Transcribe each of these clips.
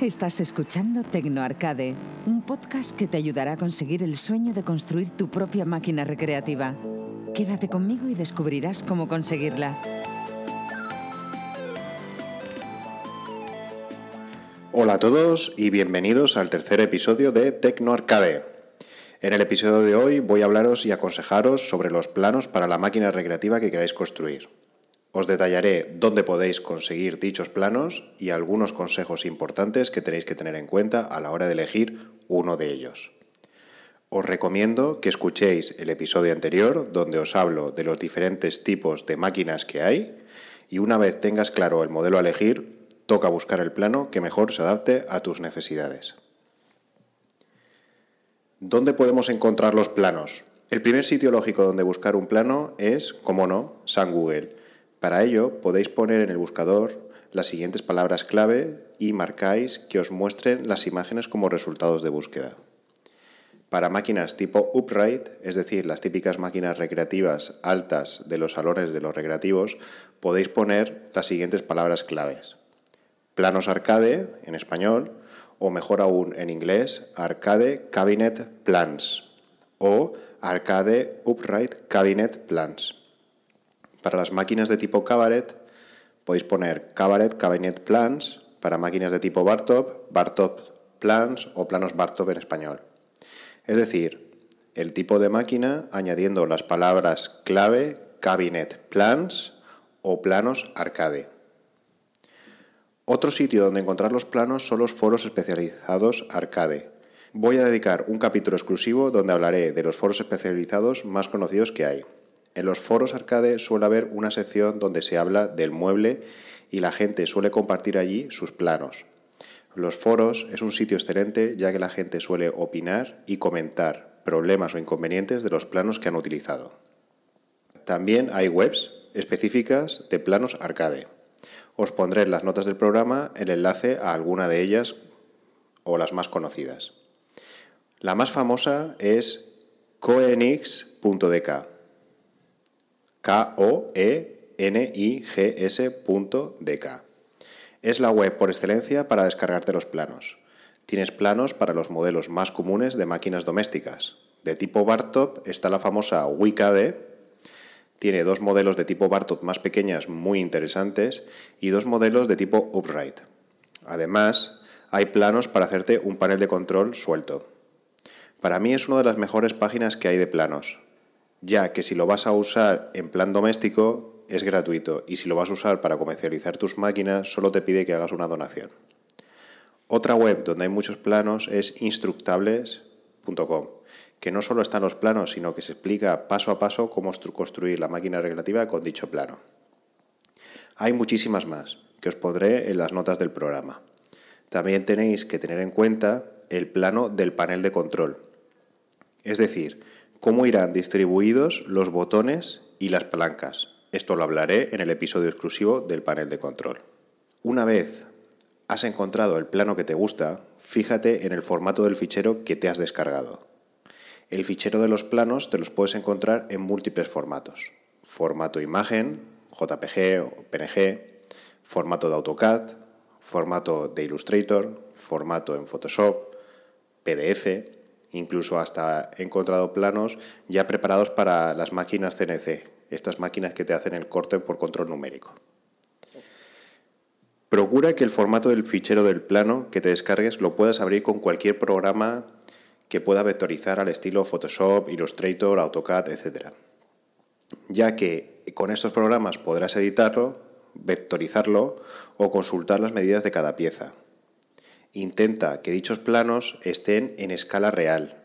Estás escuchando Tecnoarcade, un podcast que te ayudará a conseguir el sueño de construir tu propia máquina recreativa. Quédate conmigo y descubrirás cómo conseguirla. Hola a todos y bienvenidos al tercer episodio de Tecnoarcade. En el episodio de hoy voy a hablaros y aconsejaros sobre los planos para la máquina recreativa que queráis construir. Os detallaré dónde podéis conseguir dichos planos y algunos consejos importantes que tenéis que tener en cuenta a la hora de elegir uno de ellos. Os recomiendo que escuchéis el episodio anterior donde os hablo de los diferentes tipos de máquinas que hay y una vez tengas claro el modelo a elegir, toca buscar el plano que mejor se adapte a tus necesidades. ¿Dónde podemos encontrar los planos? El primer sitio lógico donde buscar un plano es, como no, San Google para ello podéis poner en el buscador las siguientes palabras clave y marcáis que os muestren las imágenes como resultados de búsqueda. Para máquinas tipo upright, es decir, las típicas máquinas recreativas altas de los salones de los recreativos, podéis poner las siguientes palabras claves. Planos arcade, en español, o mejor aún en inglés, arcade cabinet plans o arcade upright cabinet plans. Para las máquinas de tipo Cabaret podéis poner Cabaret Cabinet Plans, para máquinas de tipo Bartop, Bartop Plans o planos Bartop en español. Es decir, el tipo de máquina añadiendo las palabras clave Cabinet Plans o planos arcade. Otro sitio donde encontrar los planos son los foros especializados arcade. Voy a dedicar un capítulo exclusivo donde hablaré de los foros especializados más conocidos que hay. En los foros arcade suele haber una sección donde se habla del mueble y la gente suele compartir allí sus planos. Los foros es un sitio excelente ya que la gente suele opinar y comentar problemas o inconvenientes de los planos que han utilizado. También hay webs específicas de planos arcade. Os pondré en las notas del programa el enlace a alguna de ellas o las más conocidas. La más famosa es coenix.dk K-O-E-N-I-G-S.dk. Es la web por excelencia para descargarte los planos. Tienes planos para los modelos más comunes de máquinas domésticas. De tipo Bartop está la famosa Wicade. Tiene dos modelos de tipo Bartop más pequeñas muy interesantes y dos modelos de tipo Upright. Además, hay planos para hacerte un panel de control suelto. Para mí es una de las mejores páginas que hay de planos ya que si lo vas a usar en plan doméstico es gratuito y si lo vas a usar para comercializar tus máquinas solo te pide que hagas una donación. Otra web donde hay muchos planos es instructables.com, que no solo están los planos, sino que se explica paso a paso cómo construir la máquina relativa con dicho plano. Hay muchísimas más, que os pondré en las notas del programa. También tenéis que tener en cuenta el plano del panel de control. Es decir, cómo irán distribuidos los botones y las palancas. Esto lo hablaré en el episodio exclusivo del panel de control. Una vez has encontrado el plano que te gusta, fíjate en el formato del fichero que te has descargado. El fichero de los planos te los puedes encontrar en múltiples formatos. Formato imagen, JPG o PNG, formato de AutoCAD, formato de Illustrator, formato en Photoshop, PDF, Incluso hasta he encontrado planos ya preparados para las máquinas CNC, estas máquinas que te hacen el corte por control numérico. Procura que el formato del fichero del plano que te descargues lo puedas abrir con cualquier programa que pueda vectorizar al estilo Photoshop, Illustrator, AutoCAD, etc. Ya que con estos programas podrás editarlo, vectorizarlo o consultar las medidas de cada pieza. Intenta que dichos planos estén en escala real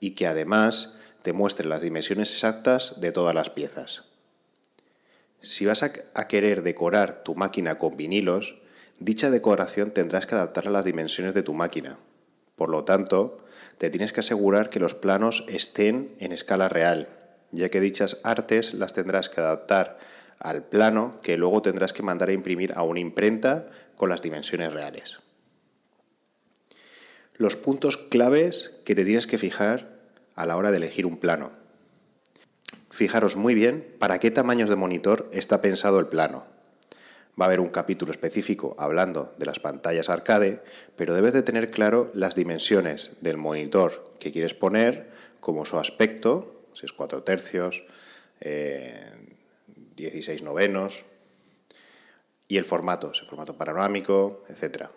y que además te muestren las dimensiones exactas de todas las piezas. Si vas a, querer decorar tu máquina con vinilos, dicha decoración tendrás que adaptarla a las dimensiones de tu máquina. Por lo tanto, te tienes que asegurar que los planos estén en escala real, ya que dichas artes las tendrás que adaptar al plano que luego tendrás que mandar a imprimir a una imprenta con las dimensiones reales los puntos claves que te tienes que fijar a la hora de elegir un plano. Fijaros muy bien para qué tamaños de monitor está pensado el plano. Va a haber un capítulo específico hablando de las pantallas arcade, pero debes de tener claro las dimensiones del monitor que quieres poner, como su aspecto, si es 4 tercios, 16 eh, novenos, y el formato, el formato panorámico, etc.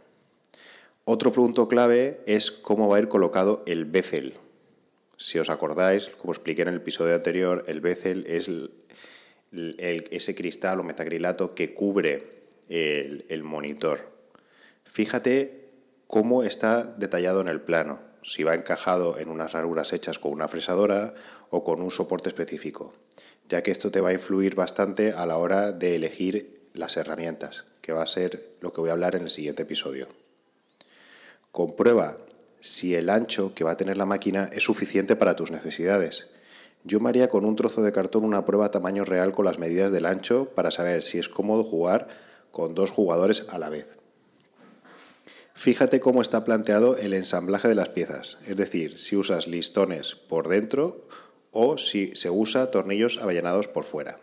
Otro punto clave es cómo va a ir colocado el bezel. Si os acordáis, como expliqué en el episodio anterior, el bezel es ese cristal o metacrilato que cubre el, monitor. Fíjate cómo está detallado en el plano, si va encajado en unas ranuras hechas con una fresadora o con un soporte específico, ya que esto te va a influir bastante a la hora de elegir las herramientas, que va a ser lo que voy a hablar en el siguiente episodio. Comprueba si el ancho que va a tener la máquina es suficiente para tus necesidades yo me haría con un trozo de cartón una prueba a tamaño real con las medidas del ancho para saber si es cómodo jugar con dos jugadores a la vez. Fíjate cómo está planteado el ensamblaje de las piezas, es decir, si usas listones por dentro o si se usa tornillos avellanados por fuera.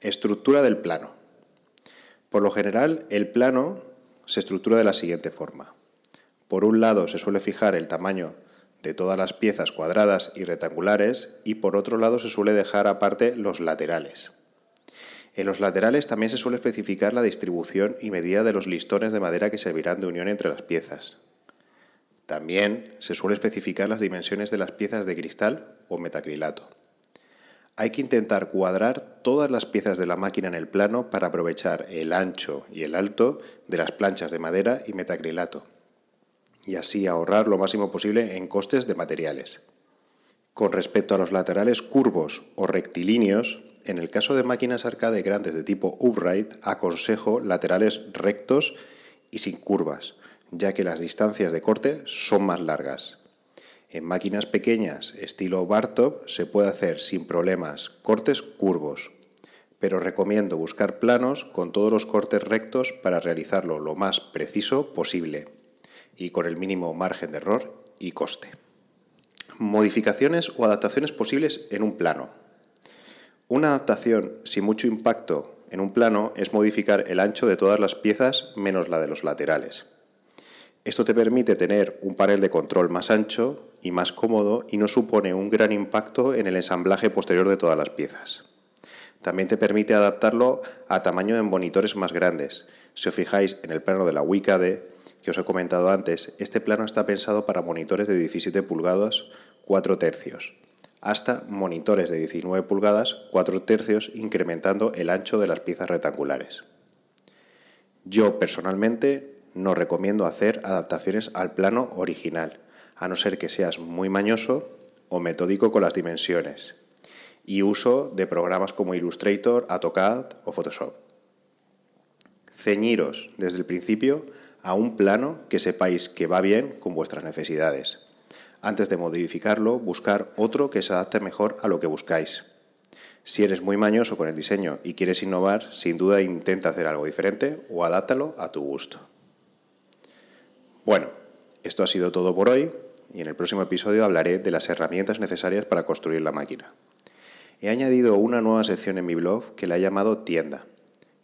Estructura del plano. Por lo general, el plano se estructura de la siguiente forma. Por un lado se suele fijar el tamaño de todas las piezas cuadradas y rectangulares y por otro lado se suele dejar aparte los laterales. En los laterales también se suele especificar la distribución y medida de los listones de madera que servirán de unión entre las piezas. También se suele especificar las dimensiones de las piezas de cristal o metacrilato. Hay que intentar cuadrar todas las piezas de la máquina en el plano para aprovechar el ancho y el alto de las planchas de madera y metacrilato y así ahorrar lo máximo posible en costes de materiales. Con respecto a los laterales curvos o rectilíneos, en el caso de máquinas arcade grandes de tipo upright, aconsejo laterales rectos y sin curvas, ya que las distancias de corte son más largas. En máquinas pequeñas estilo Bartop se puede hacer sin problemas cortes curvos, pero recomiendo buscar planos con todos los cortes rectos para realizarlo lo más preciso posible y con el mínimo margen de error y coste. Modificaciones o adaptaciones posibles en un plano. Una adaptación sin mucho impacto en un plano es modificar el ancho de todas las piezas menos la de los laterales. Esto te permite tener un panel de control más ancho y más cómodo y no supone un gran impacto en el ensamblaje posterior de todas las piezas. También te permite adaptarlo a tamaño en monitores más grandes. Si os fijáis en el plano de la WICADE, que os he comentado antes, este plano está pensado para monitores de 17 pulgadas 4 tercios, hasta monitores de 19 pulgadas 4 tercios, incrementando el ancho de las piezas rectangulares. Yo personalmente no recomiendo hacer adaptaciones al plano original, a no ser que seas muy mañoso o metódico con las dimensiones, y uso de programas como Illustrator, AutoCAD o Photoshop. Ceñiros desde el principio a un plano que sepáis que va bien con vuestras necesidades. Antes de modificarlo, buscar otro que se adapte mejor a lo que buscáis. Si eres muy mañoso con el diseño y quieres innovar, sin duda intenta hacer algo diferente o adáptalo a tu gusto. Bueno, esto ha sido todo por hoy y en el próximo episodio hablaré de las herramientas necesarias para construir la máquina. He añadido una nueva sección en mi blog que la he llamado tienda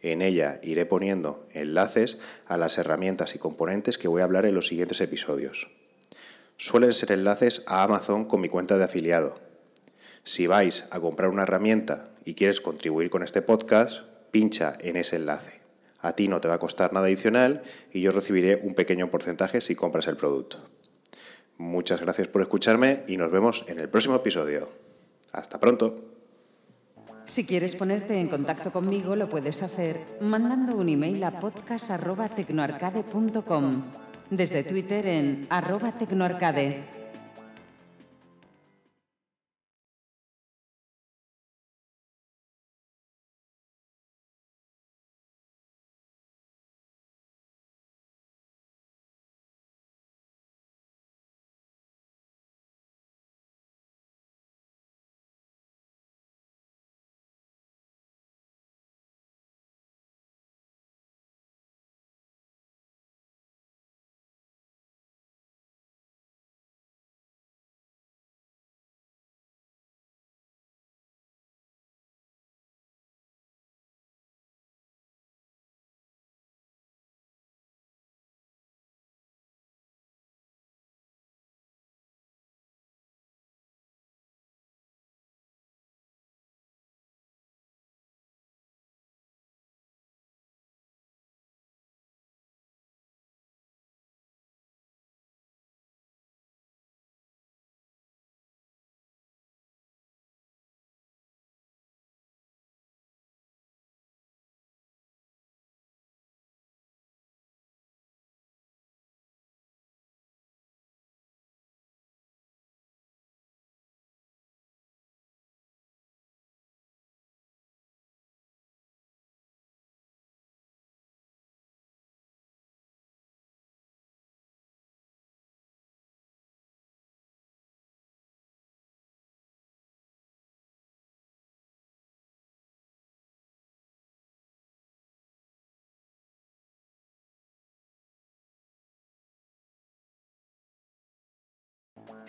en ella iré poniendo enlaces a las herramientas y componentes que voy a hablar en los siguientes episodios. Suelen ser enlaces a Amazon con mi cuenta de afiliado. Si vais a comprar una herramienta y quieres contribuir con este podcast, pincha en ese enlace. A ti no te va a costar nada adicional y yo recibiré un pequeño porcentaje si compras el producto. Muchas gracias por escucharme y nos vemos en el próximo episodio. Hasta pronto. Si quieres ponerte en contacto conmigo, lo puedes hacer mandando un email a podcast.tecnoarcade.com, desde Twitter en arroba tecnoarcade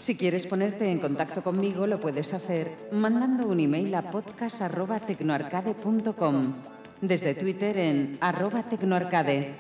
Si quieres ponerte en contacto conmigo, lo puedes hacer mandando un email a podcast.tecnoarcade.com, desde Twitter en arroba tecnoarcade